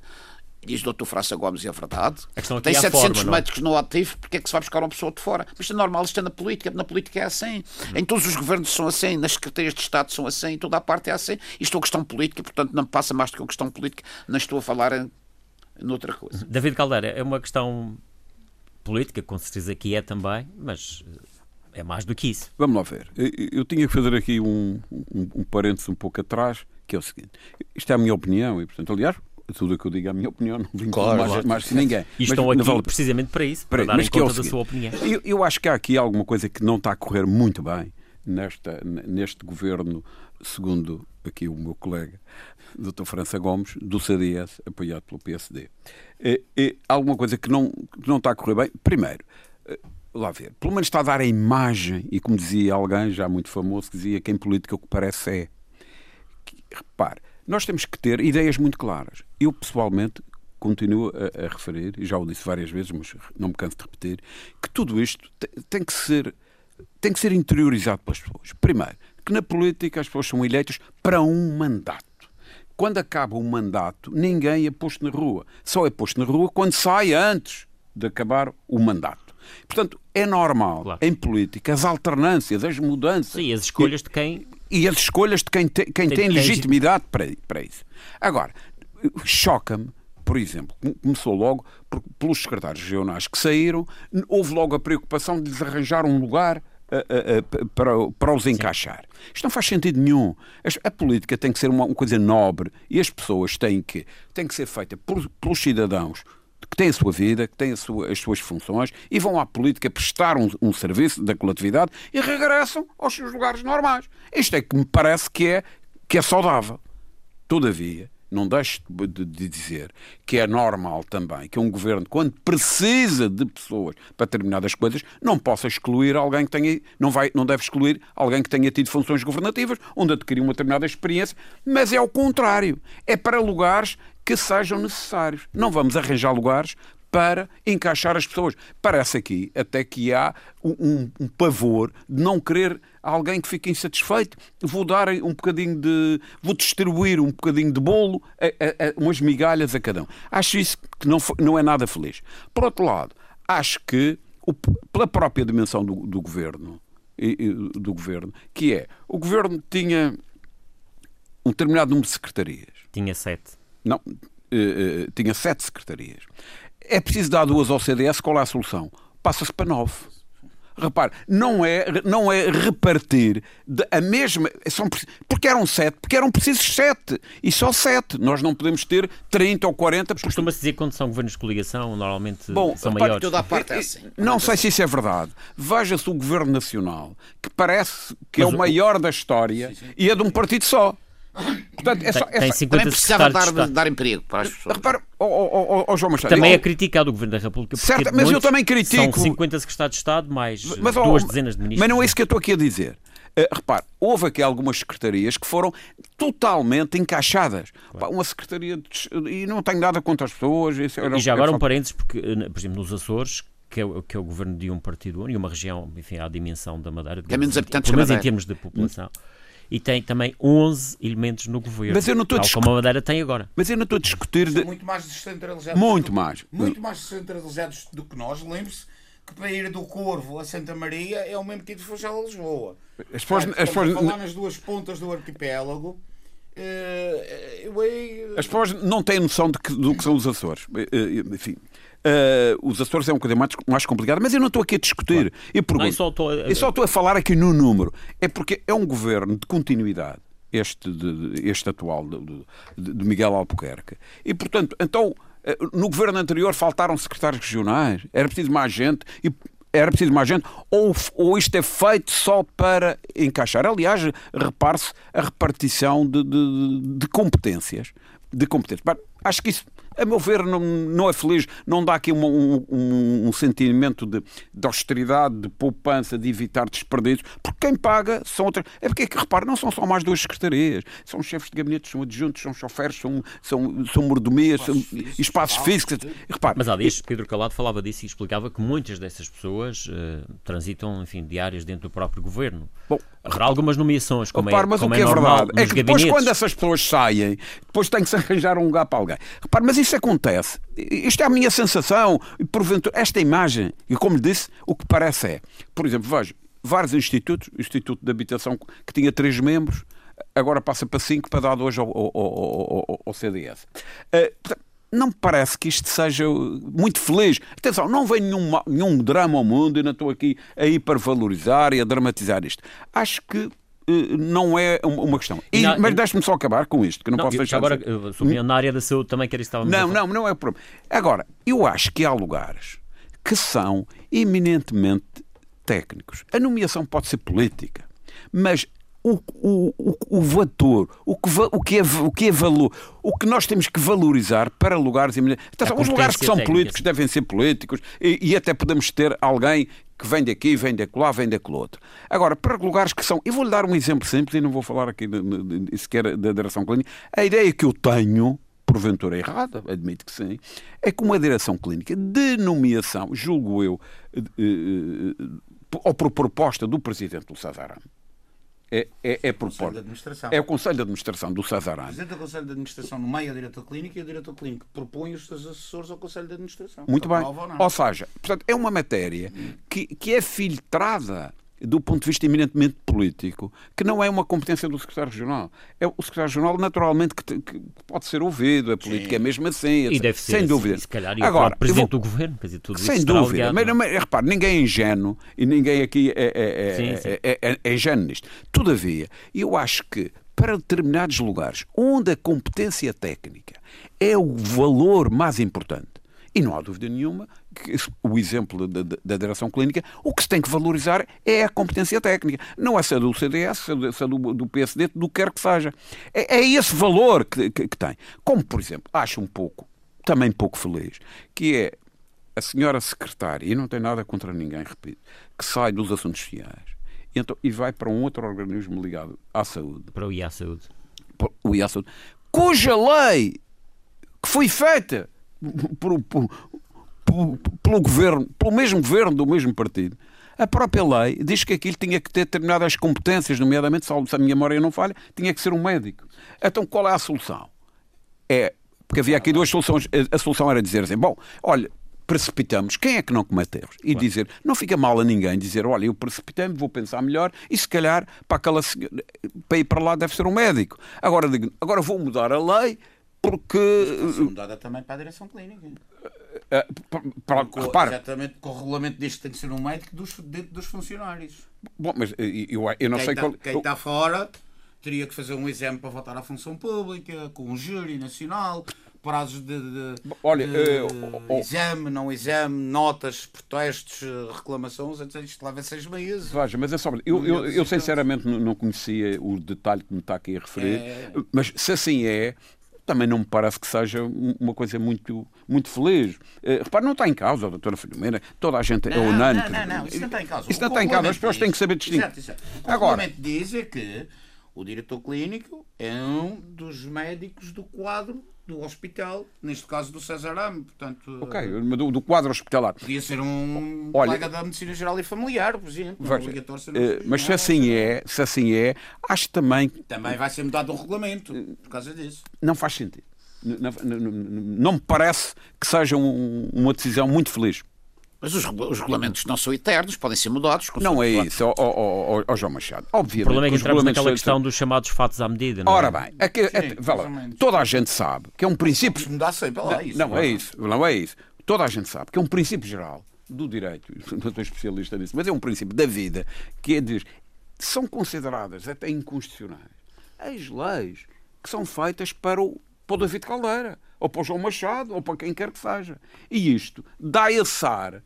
diz o Dr. França Gomes e é verdade. Tem 700 forma, médicos no ativo, porque é que se vai buscar uma pessoa de fora? Mas isto é normal, isto é na política, na política é assim. Em todos os governos são assim, nas secretarias de Estado são assim, em toda a parte é assim. Isto é uma questão política, portanto não passa mais do que uma questão política, não estou a falar em, noutra coisa. David Caldeira, é uma questão política, com certeza que é também, mas é mais do que isso. Vamos lá ver. Eu, eu tinha que fazer aqui um, um, um parênteses um pouco atrás, que é o seguinte. Isto é a minha opinião e, portanto, aliás, tudo o que eu digo é a minha opinião, não vinculo claro, mais, claro. mais que ninguém. E estão aqui vale... precisamente para isso, para, para darem conta é da sua opinião. Eu, eu acho que há aqui alguma coisa que não está a correr muito bem nesta, neste governo, segundo aqui o meu colega, Dr. França Gomes, do CDS, apoiado pelo PSD. E, e, alguma coisa que não, que não está a correr bem. Primeiro, eh, lá ver, pelo menos está a dar a imagem, e como dizia alguém já muito famoso, que dizia que em política o que parece é. Que, repare, nós temos que ter ideias muito claras. Eu, pessoalmente, continuo a, a, referir, e já o disse várias vezes, mas não me canso de repetir, que tudo isto tem, que ser tem que ser interiorizado pelas pessoas. Primeiro, que na política as pessoas são eleitas para um mandato. Quando acaba o mandato, ninguém é posto na rua. Só é posto na rua quando sai antes de acabar o mandato. Portanto, é normal claro. em política as alternâncias, as mudanças. Sim, as escolhas de quem. E as escolhas de quem, te, quem tem, tem legitimidade para, para isso. Agora, choca-me por exemplo, começou logo pelos secretários regionais que saíram, houve logo a preocupação de lhes arranjar um lugar para, para os encaixar. Sim. Isto não faz sentido nenhum. A, a política tem que ser uma, uma, coisa nobre e as pessoas têm que, têm que ser feitas por, pelos cidadãos que têm a sua vida, que têm sua, as suas funções e vão à política prestar um, um, serviço da coletividade e regressam aos seus lugares normais. Isto é que me parece que é, que é saudável. Todavia, não deixe de dizer que é normal também que um governo, quando precisa de pessoas para determinadas coisas, não possa excluir alguém que tenha, não, vai, não deve excluir alguém que tenha tido funções governativas, onde adquiriu uma determinada experiência, mas é ao contrário. É para lugares que sejam necessários. Não vamos arranjar lugares para encaixar as pessoas. Parece aqui até que há um, um, pavor de não querer alguém que fique insatisfeito. Vou dar um bocadinho de. vou distribuir um bocadinho de bolo, a, a, a, umas migalhas a cada um. Acho isso que não, não é nada feliz. Por outro lado, acho que, o, pela própria dimensão do, do governo, do governo, que é o governo tinha um determinado número de secretarias. Tinha sete. Não, uh, uh, tinha sete secretarias. É preciso dar duas ao CDS, qual é a solução? Passa-se para nove. Repare, não é, não é repartir a mesma. São, porque eram sete, porque eram precisos sete. E só sete. Nós não podemos ter 30 ou 40. Porque... Costuma-se dizer que quando são governos de coligação, normalmente Bom, são maiores. Toda a parte é assim. Não sei se isso é verdade. Veja-se o governo nacional, que parece que Mas é o, o maior da história sim, sim. e é de um partido só. Portanto, é só, é tem, 50 também precisava dar, dar emprego para as pessoas. Repara, oh, oh, oh, João Machado, também é criticado o Governo da República. Certo, mas eu também critico. São 50 secretários de Estado, mais mas, duas dezenas de ministros. Mas não é isso que eu estou aqui a dizer. Uh, repare, houve aqui algumas secretarias que foram totalmente encaixadas. Claro. uma secretaria de... e não tenho nada contra as pessoas. e já agora um parênteses, porque, eh, por exemplo, nos Açores, que é, o, que é o governo de um partido único, uma região, enfim, à dimensão da Madeira, é menos habitantes pelo menos em termos de população. Hum e tem também 11 elementos no governo. Mas eu não estou tal como a Madeira tem agora. Mas eu não estou a discutir. De... muito mais descentralizados. Muito mais. Muito mais descentralizados do que nós. Lembre-se que para ir do Corvo a Santa Maria é o mesmo que ir de Funchal a Lisboa. As pessoas, as pessoas... falar nas duas pontas do arquipélago. Uh, As pessoas não têm noção de que, do que são os Açores. Uh, enfim, Uh, os Açores é um bocadinho mais, mais complicado, mas eu não estou aqui a discutir. Claro. Eu, pergunto, não, eu, só estou a... eu só estou a falar aqui no número. É porque é um governo de continuidade, este, de, este atual, de, de, Miguel Albuquerque. E, portanto, então, eh, no governo anterior faltaram secretários regionais, era preciso mais gente. E, era preciso mais gente, ou, ou isto é feito só para encaixar. Aliás, repare-se a repartição de, de, de competências. De competências. Acho que isso a meu ver, não, não é feliz, não dá aqui um, um, um sentimento de, de, austeridade, de poupança, de evitar desperdícios, porque quem paga são outras. É porque, repare, não são só mais duas secretarias, são chefes de gabinete, são adjuntos, são choferes, são, são, são mordomias, são espaços físicos. Repare, Mas há dias, Pedro Calado falava disso e explicava que muitas dessas pessoas uh, transitam, enfim, diárias dentro do próprio governo. Bom, Haverá algumas nomeações, como repare, é, mas como o que é, é, verdade é que depois, quando essas pessoas saem, depois tem que se arranjar um lugar para alguém. Repare, mas isso acontece. Isto é a minha sensação. Porventura, esta imagem, e como lhe disse, o que parece é, por exemplo, vejo vários institutos, o Instituto de Habitação que tinha três membros, agora passa para cinco para dar dois ao, ao, ao, ao CDS. Uh, não me parece que isto seja muito feliz. Atenção, não vem nenhum, nenhum drama ao mundo, e não estou aqui a hipervalorizar e a dramatizar isto. Acho que não é uma questão. E, não, mas deixe-me só acabar com isto, que não, não posso deixar. Agora, de... sobre na área da saúde também quero estava Não, não, não é o problema. Agora, eu acho que há lugares que são eminentemente técnicos. A nomeação pode ser política, mas o, o, o, o valor, o que, o, que é, o que é valor, o que nós temos que valorizar para lugares então, Os lugares que são técnica. políticos devem ser políticos e, e, até podemos ter alguém que vem daqui, vem daquele vem daquele outro. Agora, para lugares que são. Eu vou-lhe dar um exemplo simples e não vou falar aqui de, de, de, sequer da direção clínica. A ideia que eu tenho porventura errada, admito que sim, é que uma direção clínica de nomeação, julgo eu, eh, eh, ou por proposta do presidente do Sazaram, é, é, é por. É o Conselho de Administração do Cesarano. O Presidente do Conselho de Administração no meio o diretor clínico e o diretor clínico propõe os seus assessores ao Conselho de Administração. Muito bem. Ou, ou, seja, portanto, é uma matéria que, que é filtrada do ponto de vista eminentemente político, que não é uma competência do secretário regional. É o secretário regional, naturalmente, que, que pode ser ouvido, a política Sim. é mesmo assim, etc. E deve ser, sem assim, dúvida. Se calhar, e Agora, o presidente vou... do governo, quer dizer, tudo Sem dúvida. Mas, mas, repare, ninguém é ingênuo e ninguém aqui é, é, é, sim, sim. é, é, é ingênuo nisto. Todavia, eu acho que para determinados lugares onde a competência técnica é o valor mais importante, e não há dúvida nenhuma que o exemplo da, da, direção clínica, o que se tem que valorizar é a competência técnica. Não é se é do CDS, se é do, do PSD, do que quer que seja. É, é esse valor que, que, que, tem. Como, por exemplo, acho um pouco, também pouco feliz, que é a senhora secretária, e não tem nada contra ninguém, repito, que sai dos assuntos sociais e, então, e vai para um outro organismo ligado à saúde. Para o IA Saúde. Para o IA Saúde. Cuja lei que foi feita por, por, por, pelo governo, pelo mesmo governo do mesmo partido, a própria lei diz que aquilo tinha que ter determinadas competências, nomeadamente, se a minha memória não falha, tinha que ser um médico. Então qual é a solução? É, porque havia aqui duas soluções. A solução era dizer assim: bom, olha, precipitamos, quem é que não comete erros? E claro. dizer, não fica mal a ninguém dizer, olha, eu precipitei-me, vou pensar melhor e se calhar para, aquela, para ir para lá deve ser um médico. Agora digo, agora vou mudar a lei porque. Mas mudada também para a direção clínica. Uh, para, com, repara, exatamente, com o regulamento deste tem que ser um médico dos, dentro dos funcionários. Bom, mas eu, eu não quem sei tá, qual. Quem está fora teria que fazer um exame para votar à função pública, com um júri nacional, prazos de, de, Olha, de exame, não exame, notas, protestos, reclamações, etc. Isto leva seis meses. Veja, mas é só. Eu, eu, eu sinceramente não conhecia o detalhe que me está aqui a referir, é... mas se assim é, também não me parece que seja uma coisa muito, muito feliz. Uh, repare, não está em causa a doutora Filomena, toda a gente não, é unânime. Não, não, não, isso não está em causa. Isso não está em causa, as pessoas têm que saber distinguir. Exato, exato. O Agora, diz é que o diretor clínico é um dos médicos do quadro do hospital, neste caso do César Ame, portanto... Ok, do, do quadro hospitalar. Podia ser um Olha, colega da Medicina Geral e Familiar, por exemplo. Veja, uh, mas se assim é, se assim é, acho também... Também vai ser mudado o regulamento, por causa disso. Não faz sentido. Não, não, não, não me parece que seja um, uma decisão muito feliz. Mas os, os, regulamentos não são eternos, podem ser mudados. Não é isso, ó, ó, ó, João Machado. Obviamente. O problema é que entramos naquela questão dos chamados fatos à medida. Não é? Ora bem, é que, é, lá, toda a gente sabe que é um princípio. Vamos mudar sempre lá, isso. Não, não é isso, não é isso. Toda a gente sabe que é um princípio geral do direito, não estou especialista nisso, mas é um princípio da vida que é dizer são consideradas até inconstitucionais as leis que são feitas para o, para o David Caldeira, ou para o João Machado, ou para quem quer que seja. E isto dá esse ar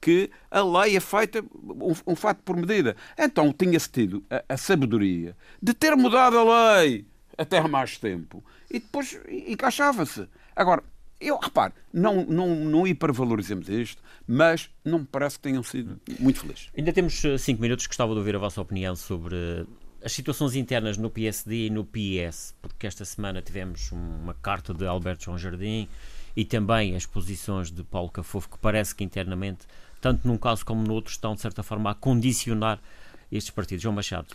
que a lei é feita um, um fato por medida. Então tinha-se tido a, a, sabedoria de ter mudado a lei até há mais tempo e depois encaixava-se. Agora, eu reparo, não, não, não hipervalorizemos isto, mas não me parece que tenham sido muito felizes. Ainda temos eh, cinco minutos, gostava de ouvir a vossa opinião sobre as situações internas no PSD e no PS, porque esta semana tivemos uma carta de Alberto João Jardim e também as posições de Paulo Cafofo, que parece que internamente, tanto num caso como no outro, estão de certa forma a condicionar estes partidos. João Machado.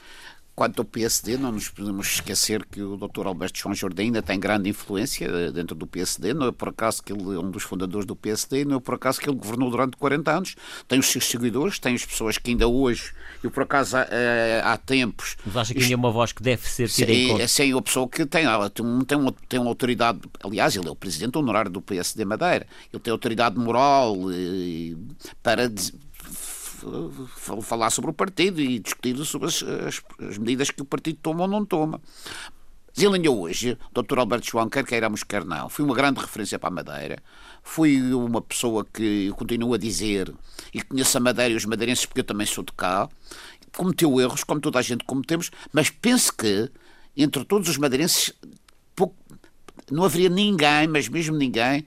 Quanto ao PSD, não nos podemos esquecer que o Dr. Alberto João Jardim ainda tem grande influência eh, dentro do PSD. Não é por acaso que ele é um dos fundadores do PSD, não é por acaso que ele governou durante 40 anos. Tem os seus seguidores, tem as pessoas que ainda hoje, e por acaso há, eh, há tempos. Mas acha que ainda é uma voz que deve ser tida em conta? Sim, uma pessoa que tem, tem, tem, uma, tem uma autoridade. Aliás, ele é o presidente honorário do PSD Madeira. Ele tem autoridade moral e, eh, para falar sobre o partido e discutir sobre as, as, as medidas que o partido toma ou não toma. Ainda hoje, Dr. Alberto João, quer queiramos, quer não, foi uma grande referência para a Madeira. Fui uma pessoa que eu continuo a dizer e conheço a Madeira e os madeirenses porque eu também sou de cá. Cometeu erros, como toda a gente cometemos, mas penso que entre todos os madeirenses pouco, não haveria ninguém, mas mesmo ninguém,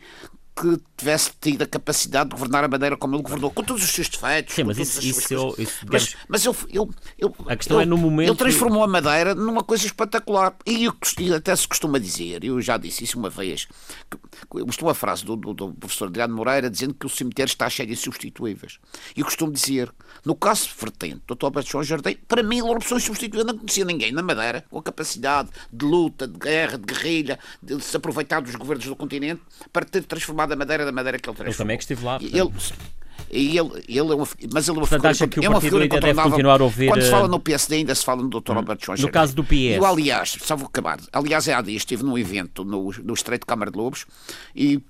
que tivesse tido a capacidade de governar a Madeira como ele governou, com todos os seus defeitos. Sim, mas isso, isso, eu, isso mas, mas ele, ele, ele, a questão é no momento. Ele transformou a Madeira numa coisa espetacular. E, e até se costuma dizer, eu já disse isso uma vez, eu gostou a frase do, do, do, professor Adriano Moreira dizendo que o cemitério está cheio de insubstituíveis. E eu costumo dizer, no caso vertente do Dr. Alberto João Jardim, para mim ele era uma pessoa insubstituível, não conhecia ninguém na Madeira, com a capacidade de luta, de guerra, de guerrilha, de se aproveitar dos governos do continente para ter transformado a Madeira da Madeira que ele transformou. Ele também é que esteve lá. Ele, e ele, ele é uma, mas ele é uma portanto, acha que o é uma figura deve continuar a ouvir... Quando se fala no PSD ainda se fala no Dr. Hum. Alberto João No caso do PS. E, aliás, só vou acabar. Aliás, há dias estive num evento no, no Estreito Câmara de Lobos e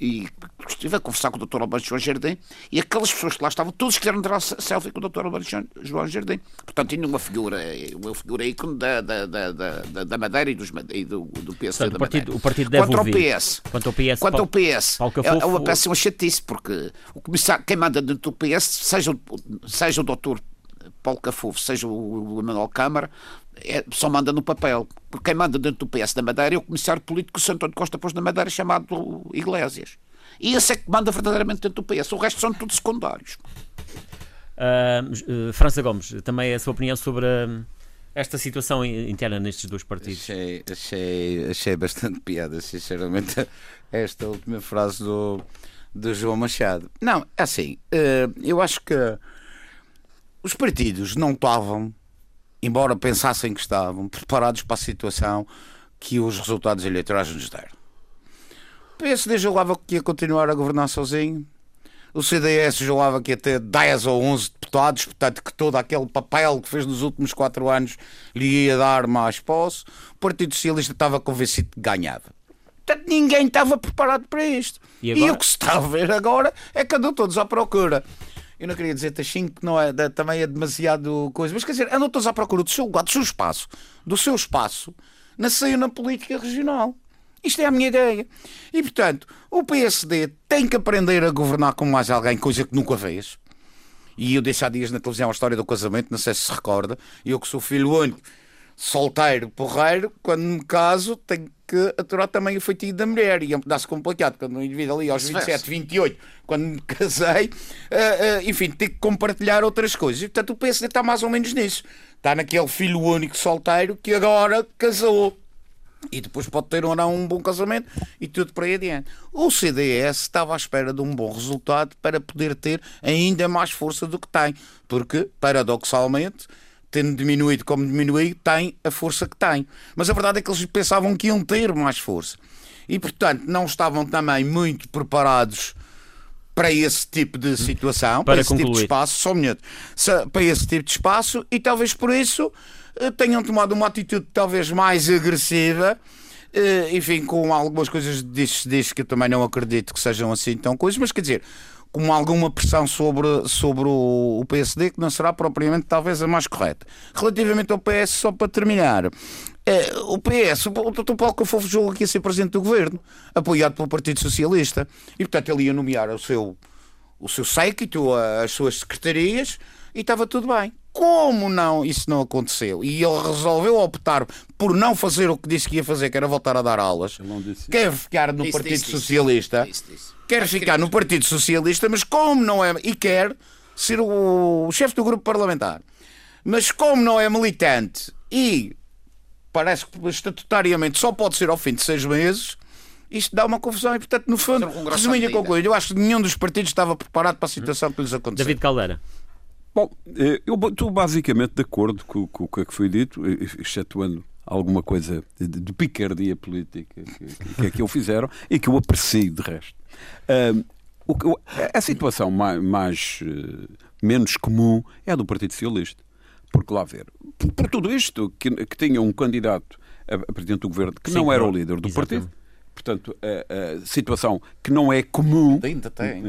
e estive a conversar com o Dr. Alberto João Jardim e aquelas pessoas que lá estavam, todos quiseram tirar selfie com o Dr. Alberto João Jardim. Portanto, tinha uma figura, uma figura ícone da, da, da, da, da Madeira e, dos, e do, do PS Portanto, da o partido, o partido deve Quanto ao ouvir. PS, Quanto ao PS, quanto ao PS Paulo é, Cafofo, é uma péssima chatice, porque o comissário, quem manda dentro do PS, seja, seja o Dr. Paulo Cafofo, seja o Emanuel Câmara, é, só manda no papel. Porque quem manda dentro do PS da Madeira é o comissário político que o Santo Antônio Costa pôs na Madeira, chamado Iglesias. E esse é que manda verdadeiramente dentro do PS. O resto são todos secundários. Uh, uh, França Gomes, também a sua opinião sobre uh, esta situação interna nestes dois partidos? Achei, achei, achei bastante piada, sinceramente, esta última frase do, do João Machado. Não, é assim, eu acho que os partidos não estavam, embora pensassem que estavam, preparados para a situação que os resultados eleitorais nos deram. O PSD julgava que ia continuar a governar sozinho. O CDS julgava que ia ter 10 ou 11 deputados, portanto, que todo aquele papel que fez nos últimos 4 anos lhe ia dar mais posse. O Partido Socialista estava convencido que ganhava. Portanto, ninguém estava preparado para isto. E, e o que se está a ver agora é que andam todos à procura. Eu não queria dizer Tachinho que não é, também é demasiado coisa, mas quer dizer, andam todos à procura do seu lugar, do seu espaço, do seu espaço na cena política regional. Isto é a minha ideia. E, portanto, o PSD tem que aprender a governar com mais alguém, coisa que nunca fez. E eu disse há dias na televisão a história do casamento, não sei se se recorda. Eu que sou filho único, solteiro, porreiro, quando me caso, tenho que aturar também o feitiço da mulher. E é um pedaço complicado, quando um indivíduo ali aos 27, 28, quando me casei, uh, uh, enfim, tenho que compartilhar outras coisas. E, portanto, o PSD está mais ou menos nisso. Está naquele filho único solteiro que agora casou e depois pode ter ou não um bom casamento e tudo para aí adiante. O CDS estava à espera de um bom resultado para poder ter ainda mais força do que tem, porque, paradoxalmente, tendo diminuído como diminuiu, tem a força que tem. Mas a verdade é que eles pensavam que iam ter mais força. E, portanto, não estavam também muito preparados para esse tipo de situação, para, para esse concluir. tipo de espaço, só um minuto, para esse tipo de espaço, e talvez por isso eh, tenham tomado uma atitude talvez mais agressiva. Eh, enfim, com algumas coisas diz, diz que eu também não acredito que sejam assim tão coisas, mas quer dizer, com alguma pressão sobre, sobre o, PSD, que não será propriamente talvez a mais correta. Relativamente ao PS, só para terminar, é, o PS, o Dr. Paulo Cafofo julga que ia ser presidente do governo, apoiado pelo Partido Socialista, e portanto ele ia nomear o seu, o seu séquito, as suas secretarias, e estava tudo bem. Como não, isso não aconteceu? E ele resolveu optar por não fazer o que disse que ia fazer, que era voltar a dar aulas. Quer ficar no disse, Partido disse, Socialista. Disse, quer ficar no Partido Socialista, mas como não é. E quer ser o, o chefe do grupo parlamentar. Mas como não é militante e parece que estatutariamente só pode ser ao fim de seis meses, isto dá uma confusão e, portanto, no fundo, resumindo a concluir, eu acho que nenhum dos partidos estava preparado para a situação que lhes aconteceu. David Caldeira. Bom, eh, eu estou basicamente de acordo com, com, com o que foi dito, eh, excetuando alguma coisa de, de picardia política que, que, que, fizeram e que eu aprecio de resto. Uh, o, a situação mais, mais uh, menos comum é a do Partido Socialista. Porque lá ver, por, por tudo isto, que, que tinha um candidato a, a presidente do governo que Sim, não era o líder do exatamente. partido portanto, a, a, situação que não é comum. Ainda tem.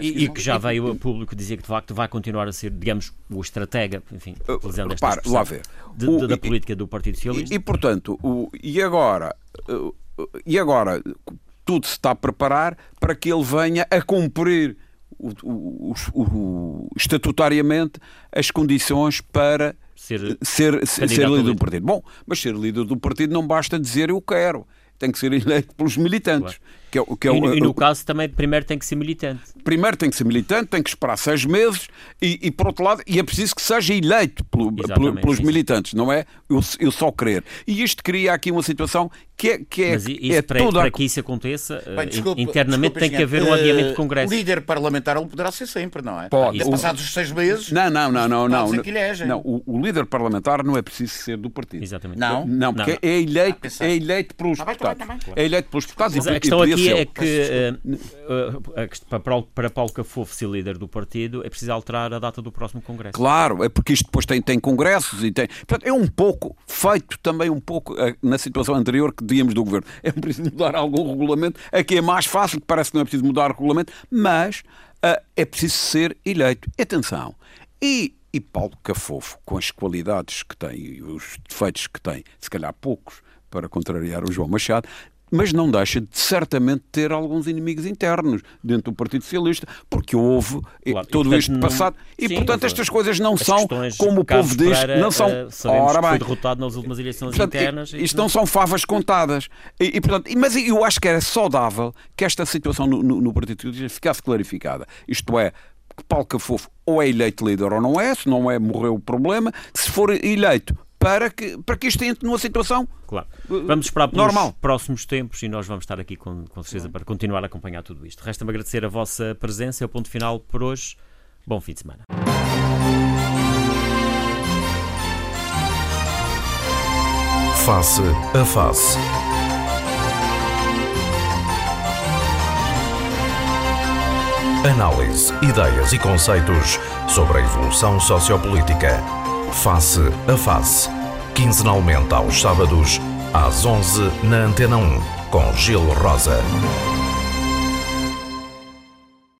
E, e, que já veio a público dizer que de facto vai continuar a ser, digamos, o estratega, enfim, uh, utilizando esta Repare, lá ver. De, o, da política do Partido Socialista. E, e portanto, o, e agora, uh, e agora tudo se está a preparar para que ele venha a cumprir o, o, o, estatutariamente as condições para ser, ser, ser líder do partido. Bom, mas ser líder do partido não basta dizer eu quero tem que ser eleito pelos militantes. Que é, que é e, o, e, no caso também primeiro tem que ser militante. Primeiro tem que ser militante, tem que esperar seis meses e, e por outro lado, e é preciso que seja eleito pelo, pelo, pelos isso. militantes, não é eu, eu, só querer. E isto cria aqui uma situação que é, que é, Mas isso, é para, toda... para que isso aconteça, Bem, desculpa, internamente desculpa, tem que haver um adiamento de congresso. O líder parlamentar ele poderá ser sempre, não é? Pode. Ah, passados os seis meses. Não, não, não, não, não. Não, não o, o, líder parlamentar não é preciso ser do partido. Exatamente. Não, não, porque não. é eleito, é eleito pelos tá deputados. Bem, bem, É eleito pelos deputados. Mas a questão é que uh, para Paulo Cafofo ser líder do partido é preciso alterar a data do próximo congresso. Claro, é porque isto depois tem, tem congressos e tem. Portanto, é um pouco feito também um pouco uh, na situação anterior que dizíamos do governo. É preciso mudar algum regulamento. Aqui é mais fácil, parece que não é preciso mudar o regulamento, mas uh, é preciso ser eleito. Atenção. E e Paulo Cafofo, com as qualidades que tem e os defeitos que tem, se calhar poucos, para contrariar o João Machado, mas não deixa de certamente ter alguns inimigos internos dentro do Partido Socialista, porque houve eh, claro, todo este passado e, sim, portanto, estas coisas não são, como o povo diz, não são. Uh, ora bem, foi derrotado nas últimas eleições portanto, internas. Isto não são favas contadas. E, e, portanto, mas eu acho que era saudável que esta situação no, no, no Partido Socialista ficasse clarificada. Isto é, que Paulo Cafofo ou é eleito líder ou não é, se não é, morreu o problema. Se for eleito, para que, para que isto entre numa situação claro. Vamos esperar pelos normal. próximos tempos e nós vamos estar aqui com, com certeza para continuar a acompanhar tudo isto. Resta-me agradecer a vossa presença. É o ponto final por hoje. Bom fim de semana. Face a face. Análise, ideias e conceitos sobre a evolução sociopolítica Face a Face, quinzenalmente aos sábados, às 11 na Antena 1, com Gil Rosa.